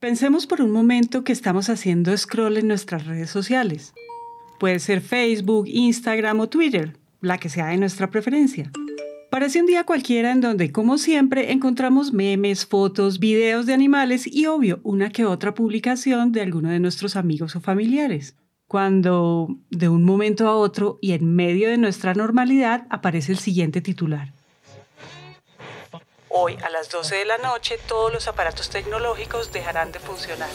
Pensemos por un momento que estamos haciendo scroll en nuestras redes sociales. Puede ser Facebook, Instagram o Twitter, la que sea de nuestra preferencia. Parece un día cualquiera en donde, como siempre, encontramos memes, fotos, videos de animales y, obvio, una que otra publicación de alguno de nuestros amigos o familiares. Cuando, de un momento a otro y en medio de nuestra normalidad, aparece el siguiente titular. Hoy a las 12 de la noche todos los aparatos tecnológicos dejarán de funcionar.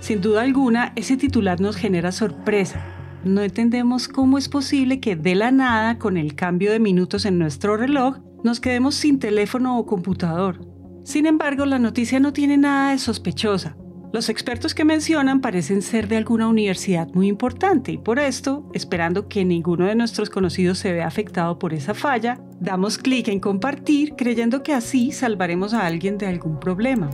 Sin duda alguna, ese titular nos genera sorpresa. No entendemos cómo es posible que de la nada, con el cambio de minutos en nuestro reloj, nos quedemos sin teléfono o computador. Sin embargo, la noticia no tiene nada de sospechosa. Los expertos que mencionan parecen ser de alguna universidad muy importante y por esto, esperando que ninguno de nuestros conocidos se vea afectado por esa falla, damos clic en compartir creyendo que así salvaremos a alguien de algún problema.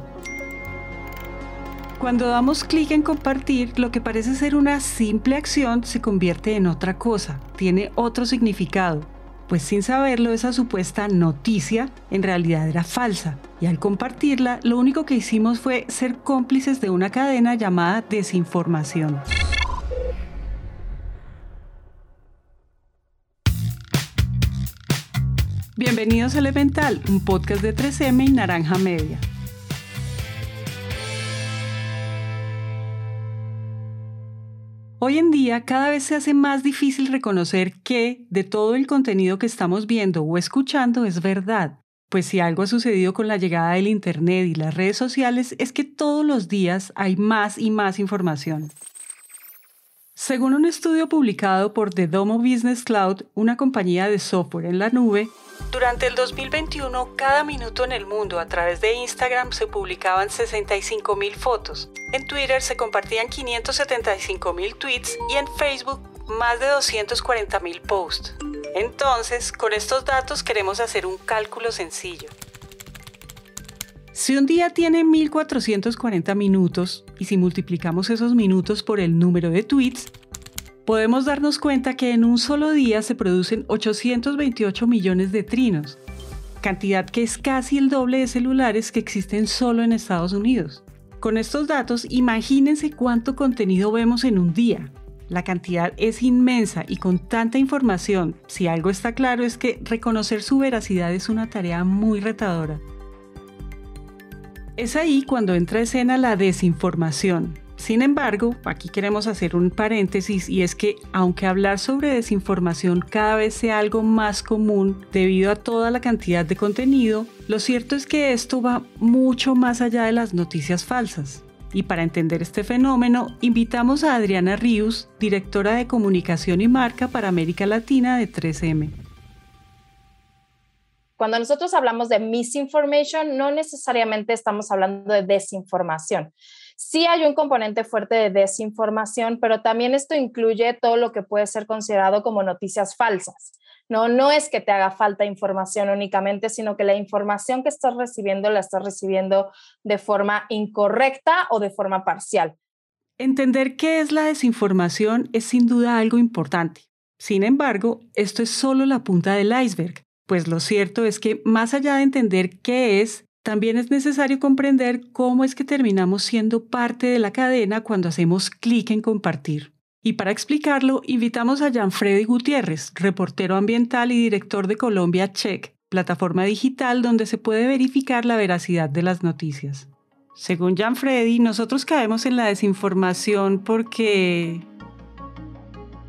Cuando damos clic en compartir, lo que parece ser una simple acción se convierte en otra cosa, tiene otro significado pues sin saberlo esa supuesta noticia en realidad era falsa y al compartirla lo único que hicimos fue ser cómplices de una cadena llamada desinformación. Bienvenidos a Elemental, un podcast de 3M y Naranja Media. Hoy en día cada vez se hace más difícil reconocer que de todo el contenido que estamos viendo o escuchando es verdad, pues si algo ha sucedido con la llegada del Internet y las redes sociales es que todos los días hay más y más información. Según un estudio publicado por The Domo Business Cloud, una compañía de software en la nube, durante el 2021, cada minuto en el mundo a través de Instagram se publicaban 65.000 fotos, en Twitter se compartían 575.000 tweets y en Facebook más de 240.000 posts. Entonces, con estos datos queremos hacer un cálculo sencillo. Si un día tiene 1440 minutos y si multiplicamos esos minutos por el número de tweets, podemos darnos cuenta que en un solo día se producen 828 millones de trinos, cantidad que es casi el doble de celulares que existen solo en Estados Unidos. Con estos datos, imagínense cuánto contenido vemos en un día. La cantidad es inmensa y con tanta información, si algo está claro es que reconocer su veracidad es una tarea muy retadora. Es ahí cuando entra a escena la desinformación, sin embargo, aquí queremos hacer un paréntesis y es que aunque hablar sobre desinformación cada vez sea algo más común debido a toda la cantidad de contenido, lo cierto es que esto va mucho más allá de las noticias falsas. Y para entender este fenómeno, invitamos a Adriana Ríos, directora de comunicación y marca para América Latina de 3M. Cuando nosotros hablamos de misinformation, no necesariamente estamos hablando de desinformación. Sí hay un componente fuerte de desinformación, pero también esto incluye todo lo que puede ser considerado como noticias falsas. No, no es que te haga falta información únicamente, sino que la información que estás recibiendo la estás recibiendo de forma incorrecta o de forma parcial. Entender qué es la desinformación es sin duda algo importante. Sin embargo, esto es solo la punta del iceberg, pues lo cierto es que más allá de entender qué es, también es necesario comprender cómo es que terminamos siendo parte de la cadena cuando hacemos clic en compartir. Y para explicarlo, invitamos a Freddy Gutiérrez, reportero ambiental y director de Colombia Check, plataforma digital donde se puede verificar la veracidad de las noticias. Según Freddy, nosotros caemos en la desinformación porque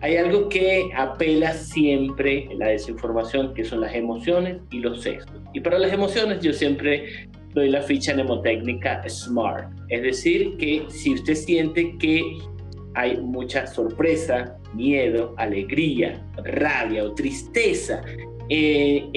hay algo que apela siempre en la desinformación, que son las emociones y los sesgos. Y para las emociones yo siempre doy la ficha mnemotécnica SMART. Es decir, que si usted siente que hay mucha sorpresa, miedo, alegría, rabia o tristeza eh,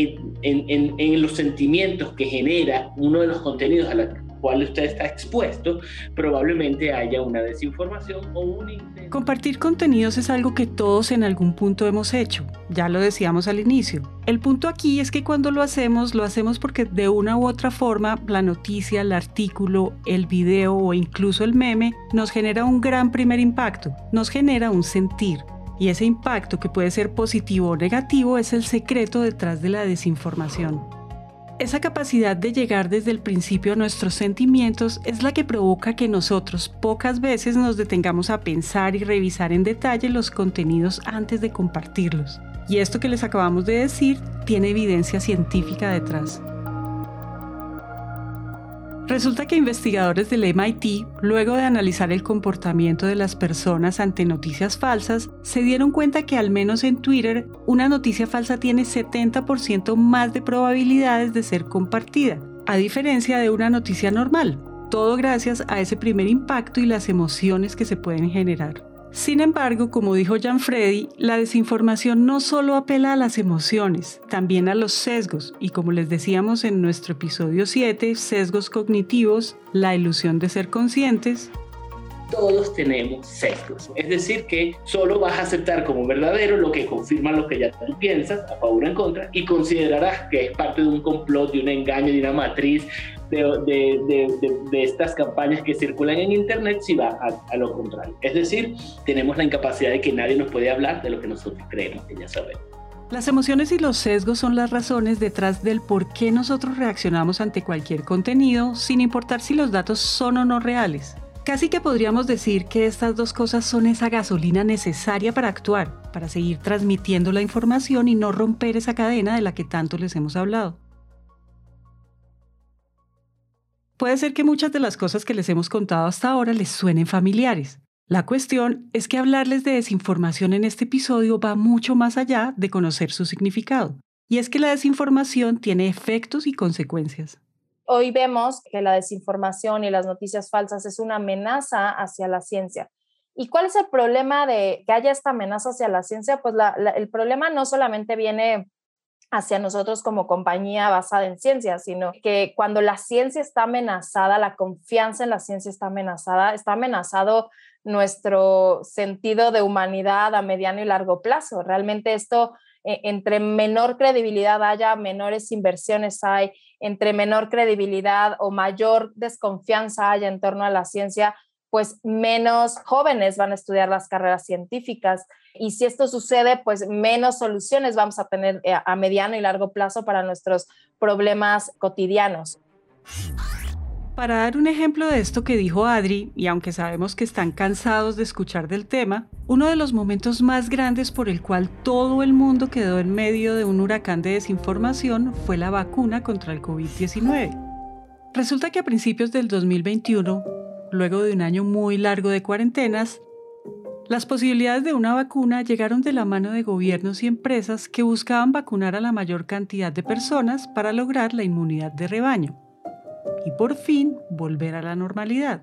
en, los sentimientos que genera uno de los contenidos a los cual usted está expuesto, probablemente haya una desinformación o un Compartir contenidos es algo que todos en algún punto hemos hecho, ya lo decíamos al inicio. El punto aquí es que cuando lo hacemos, lo hacemos porque de una u otra forma la noticia, el artículo, el video o incluso el meme nos genera un gran primer impacto, nos genera un sentir. Y ese impacto que puede ser positivo o negativo es el secreto detrás de la desinformación. Esa capacidad de llegar desde el principio a nuestros sentimientos es la que provoca que nosotros pocas veces nos detengamos a pensar y revisar en detalle los contenidos antes de compartirlos. Y esto que les acabamos de decir tiene evidencia científica detrás. Resulta que investigadores del MIT, luego de analizar el comportamiento de las personas ante noticias falsas, se dieron cuenta que al menos en Twitter, una noticia falsa tiene 70% más de probabilidades de ser compartida, a diferencia de una noticia normal. Todo gracias a ese primer impacto y las emociones que se pueden generar. Sin embargo, como dijo Freddy, la desinformación no solo apela a las emociones, también a los sesgos, y como les decíamos en nuestro episodio 7, sesgos cognitivos, la ilusión de ser conscientes, todos tenemos sesgos. Es decir, que solo vas a aceptar como verdadero lo que confirma lo que ya tú piensas, a favor o en contra, y considerarás que es parte de un complot, de un engaño, de una matriz, de, estas campañas que circulan en Internet si va a, lo contrario. Es decir, tenemos la incapacidad de que nadie nos puede hablar de lo que nosotros creemos que ya sabemos. Las emociones y los sesgos son las razones detrás del por qué nosotros reaccionamos ante cualquier contenido, sin importar si los datos son o no reales. Casi que podríamos decir que estas dos cosas son esa gasolina necesaria para actuar, para seguir transmitiendo la información y no romper esa cadena de la que tanto les hemos hablado. Puede ser que muchas de las cosas que les hemos contado hasta ahora les suenen familiares. La cuestión es que hablarles de desinformación en este episodio va mucho más allá de conocer su significado. Y es que la desinformación tiene efectos y consecuencias. Hoy vemos que la desinformación y las noticias falsas es una amenaza hacia la ciencia. ¿Y cuál es el problema de que haya esta amenaza hacia la ciencia? Pues el problema no solamente viene hacia nosotros como compañía basada en ciencia, sino que cuando la ciencia está amenazada, la confianza en la ciencia está amenazada, está amenazado nuestro sentido de humanidad a mediano y largo plazo. Realmente esto, eh, entre menor credibilidad haya, menores inversiones hay, entre menor credibilidad o mayor desconfianza haya en torno a la ciencia, pues menos jóvenes van a estudiar las carreras científicas. Y si esto sucede, pues menos soluciones vamos a tener eh, a mediano y largo plazo para nuestros problemas cotidianos. Para dar un ejemplo de esto que dijo Adri, y aunque sabemos que están cansados de escuchar del tema, uno de los momentos más grandes por el cual todo el mundo quedó en medio de un huracán de desinformación fue la vacuna contra el COVID-19. Resulta que a principios del 2021, luego de un año muy largo de cuarentenas, las posibilidades de una vacuna llegaron de la mano de gobiernos y empresas que buscaban vacunar a la mayor cantidad de personas para lograr la inmunidad de rebaño y por fin volver a la normalidad.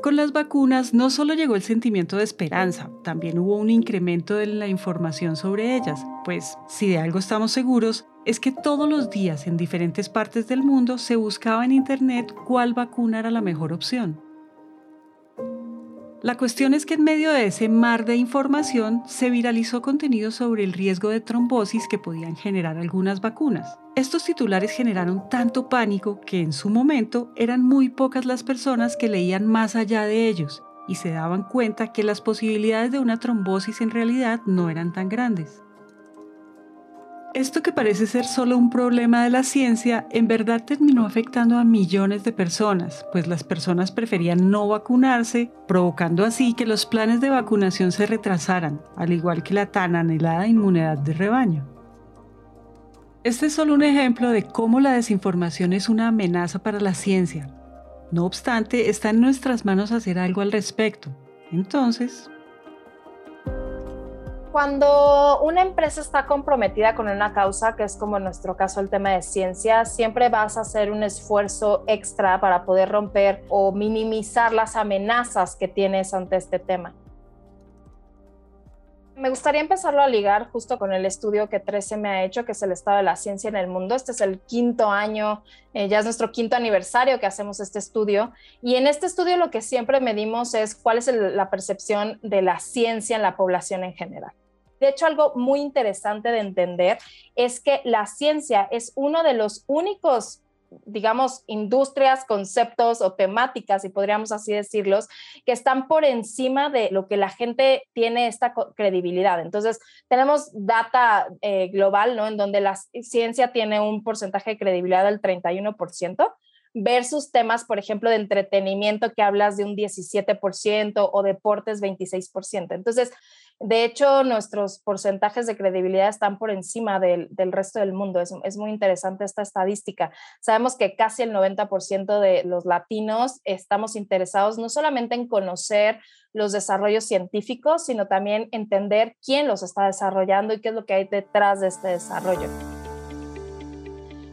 Con las vacunas no solo llegó el sentimiento de esperanza, también hubo un incremento en la información sobre ellas, pues si de algo estamos seguros es que todos los días en diferentes partes del mundo se buscaba en Internet cuál vacuna era la mejor opción. La cuestión es que en medio de ese mar de información se viralizó contenido sobre el riesgo de trombosis que podían generar algunas vacunas. Estos titulares generaron tanto pánico que en su momento eran muy pocas las personas que leían más allá de ellos y se daban cuenta que las posibilidades de una trombosis en realidad no eran tan grandes. Esto que parece ser solo un problema de la ciencia, en verdad terminó afectando a millones de personas, pues las personas preferían no vacunarse, provocando así que los planes de vacunación se retrasaran, al igual que la tan anhelada inmunidad de rebaño. Este es solo un ejemplo de cómo la desinformación es una amenaza para la ciencia. No obstante, está en nuestras manos hacer algo al respecto. Entonces, cuando una empresa está comprometida con una causa, que es como en nuestro caso el tema de ciencia, siempre vas a hacer un esfuerzo extra para poder romper o minimizar las amenazas que tienes ante este tema. Me gustaría empezarlo a ligar justo con el estudio que 13 me ha hecho, que es el estado de la ciencia en el mundo. Este es el quinto año, eh, ya es nuestro quinto aniversario que hacemos este estudio. Y en este estudio lo que siempre medimos es cuál es la percepción de la ciencia en la población en general. De hecho, algo muy interesante de entender es que la ciencia es uno de los únicos digamos, industrias, conceptos o temáticas, si podríamos así decirlos, que están por encima de lo que la gente tiene esta credibilidad. Entonces, tenemos data eh, global, ¿no? En donde la ciencia tiene un porcentaje de credibilidad del 31%, versus temas, por ejemplo, de entretenimiento que hablas de un 17% o deportes 26%. Entonces, de hecho, nuestros porcentajes de credibilidad están por encima del, resto del mundo. Es, muy interesante esta estadística. Sabemos que casi el 90% de los latinos estamos interesados no solamente en conocer los desarrollos científicos, sino también entender quién los está desarrollando y qué es lo que hay detrás de este desarrollo.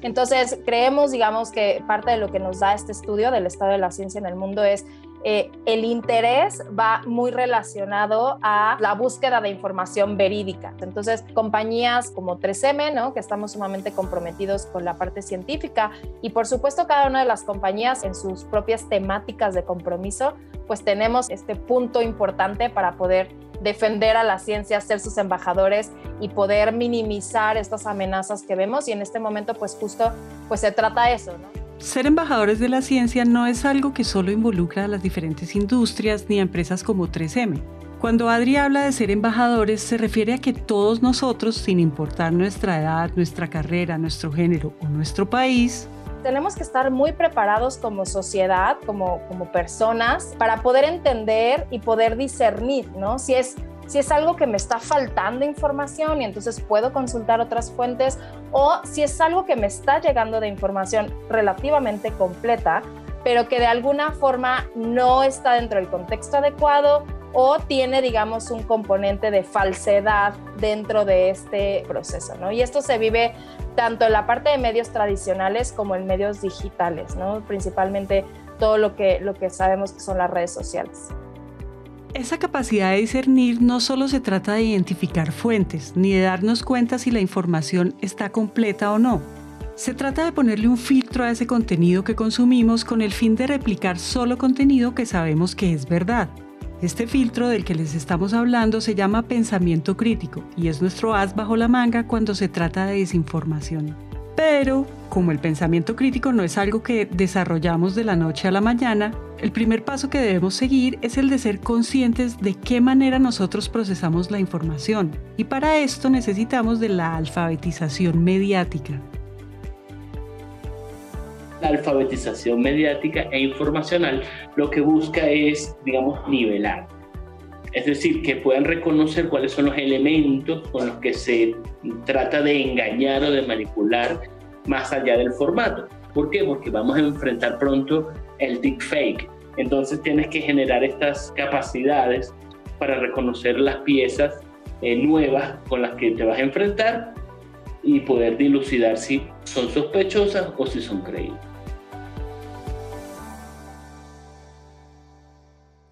Entonces, creemos, digamos, que parte de lo que nos da este estudio del estado de la ciencia en el mundo es eh, el interés va muy relacionado a la búsqueda de información verídica. Entonces, compañías como 3M, ¿no? que estamos sumamente comprometidos con la parte científica y por supuesto cada una de las compañías en sus propias temáticas de compromiso, pues tenemos este punto importante para poder defender a la ciencia, ser sus embajadores y poder minimizar estas amenazas que vemos y en este momento pues justo pues se trata eso. Ser embajadores de la ciencia no es algo que solo involucra a las diferentes industrias ni a empresas como 3M. Cuando Adri habla de ser embajadores, se refiere a que todos nosotros, sin importar nuestra edad, nuestra carrera, nuestro género o nuestro país, tenemos que estar muy preparados como sociedad, como, como personas, para poder entender y poder discernir, ¿no? Si es si es algo que me está faltando información y entonces puedo consultar otras fuentes o si es algo que me está llegando de información relativamente completa, pero que de alguna forma no está dentro del contexto adecuado o tiene, digamos, un componente de falsedad dentro de este proceso, ¿no? Y esto se vive tanto en la parte de medios tradicionales como en medios digitales, ¿no? Principalmente todo lo que, lo que sabemos que son las redes sociales. Esa capacidad de discernir no solo se trata de identificar fuentes, ni de darnos cuenta si la información está completa o no. Se trata de ponerle un filtro a ese contenido que consumimos con el fin de replicar solo contenido que sabemos que es verdad. Este filtro del que les estamos hablando se llama pensamiento crítico y es nuestro as bajo la manga cuando se trata de desinformación. Pero, como el pensamiento crítico no es algo que desarrollamos de la noche a la mañana, el primer paso que debemos seguir es el de ser conscientes de qué manera nosotros procesamos la información. Y para esto necesitamos de la alfabetización mediática. La alfabetización mediática e informacional lo que busca es, digamos, nivelar. Es decir, que puedan reconocer cuáles son los elementos con los que se trata de engañar o de manipular más allá del formato. ¿Por qué? Porque vamos a enfrentar pronto el deepfake. Entonces tienes que generar estas capacidades para reconocer las piezas eh, nuevas con las que te vas a enfrentar y poder dilucidar si son sospechosas o si son creíbles.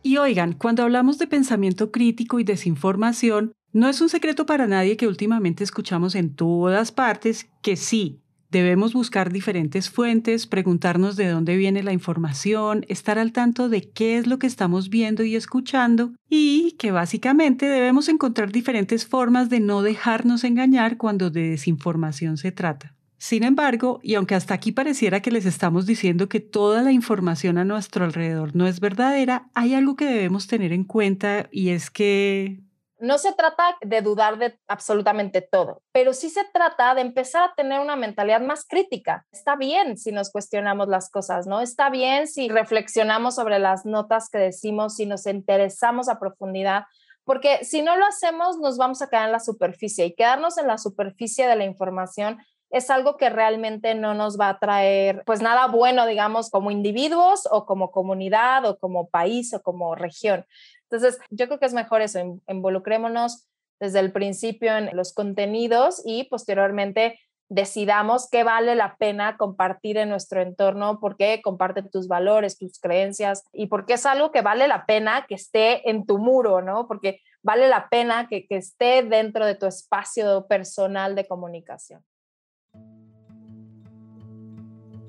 Y oigan, cuando hablamos de pensamiento crítico y desinformación, no es un secreto para nadie que últimamente escuchamos en todas partes que sí, debemos buscar diferentes fuentes, preguntarnos de dónde viene la información, estar al tanto de qué es lo que estamos viendo y escuchando y que básicamente debemos encontrar diferentes formas de no dejarnos engañar cuando de desinformación se trata. Sin embargo, y aunque hasta aquí pareciera que les estamos diciendo que toda la información a nuestro alrededor no es verdadera, hay algo que debemos tener en cuenta y es que... No se trata de dudar de absolutamente todo, pero sí se trata de empezar a tener una mentalidad más crítica. Está bien si nos cuestionamos las cosas, ¿no? Está bien si reflexionamos sobre las notas que decimos, si nos interesamos a profundidad, porque si no lo hacemos nos vamos a quedar en la superficie y quedarnos en la superficie de la información es algo que realmente no nos va a traer pues nada bueno, digamos, como individuos o como comunidad o como país o como región. Entonces, yo creo que es mejor eso, involucrémonos desde el principio en los contenidos y posteriormente decidamos qué vale la pena compartir en nuestro entorno, por qué comparte tus valores, tus creencias y por qué es algo que vale la pena que esté en tu muro, ¿no? Porque vale la pena que, que esté dentro de tu espacio personal de comunicación.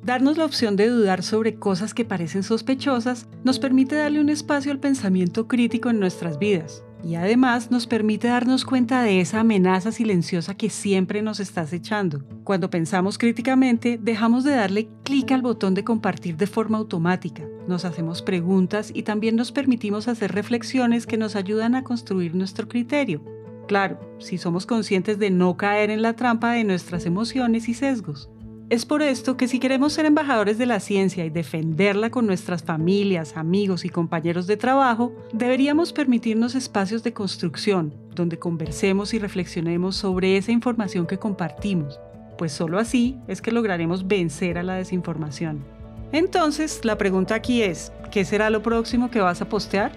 Darnos la opción de dudar sobre cosas que parecen sospechosas nos permite darle un espacio al pensamiento crítico en nuestras vidas. y además nos permite darnos cuenta de esa amenaza silenciosa que siempre nos está acechando. Cuando pensamos críticamente, dejamos de darle clic al botón de compartir de forma automática, nos hacemos preguntas y también nos permitimos hacer reflexiones que nos ayudan a construir nuestro criterio. Claro, si somos conscientes de no caer en la trampa de nuestras emociones y sesgos. Es por esto que si queremos ser embajadores de la ciencia y defenderla con nuestras familias, amigos y compañeros de trabajo, deberíamos permitirnos espacios de construcción, donde conversemos y reflexionemos sobre esa información que compartimos, pues solo así es que lograremos vencer a la desinformación. Entonces, la pregunta aquí es, ¿qué será lo próximo que vas a postear?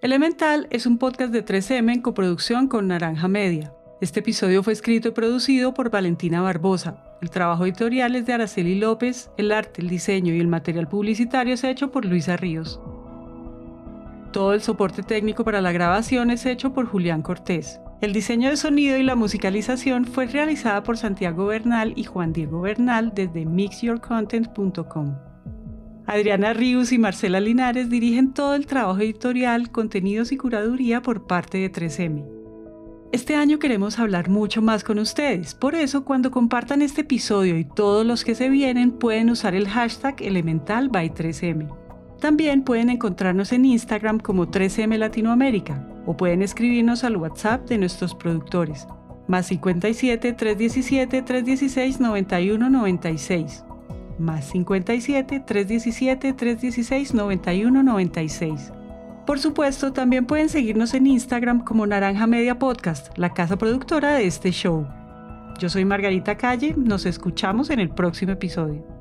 Elemental es un podcast de 3M en coproducción con Naranja Media. Este episodio fue escrito y producido por Valentina Barbosa. El trabajo editorial es de Araceli López, el arte, el diseño y el material publicitario es hecho por Luisa Ríos. Todo el soporte técnico para la grabación es hecho por Julián Cortés. El diseño de sonido y la musicalización fue realizada por Santiago Bernal y Juan Diego Bernal desde mixyourcontent.com. Adriana Ríos y Marcela Linares dirigen todo el trabajo editorial, contenidos y curaduría por parte de 3M. Este año queremos hablar mucho más con ustedes, por eso cuando compartan este episodio y todos los que se vienen pueden usar el hashtag elemental by 3M. También pueden encontrarnos en Instagram como 3M Latinoamérica o pueden escribirnos al WhatsApp de nuestros productores, más 57 317 316 9196 más 57 317 316 91 96. Por supuesto, también pueden seguirnos en Instagram como Naranja Media Podcast, la casa productora de este show. Yo soy Margarita Calle, nos escuchamos en el próximo episodio.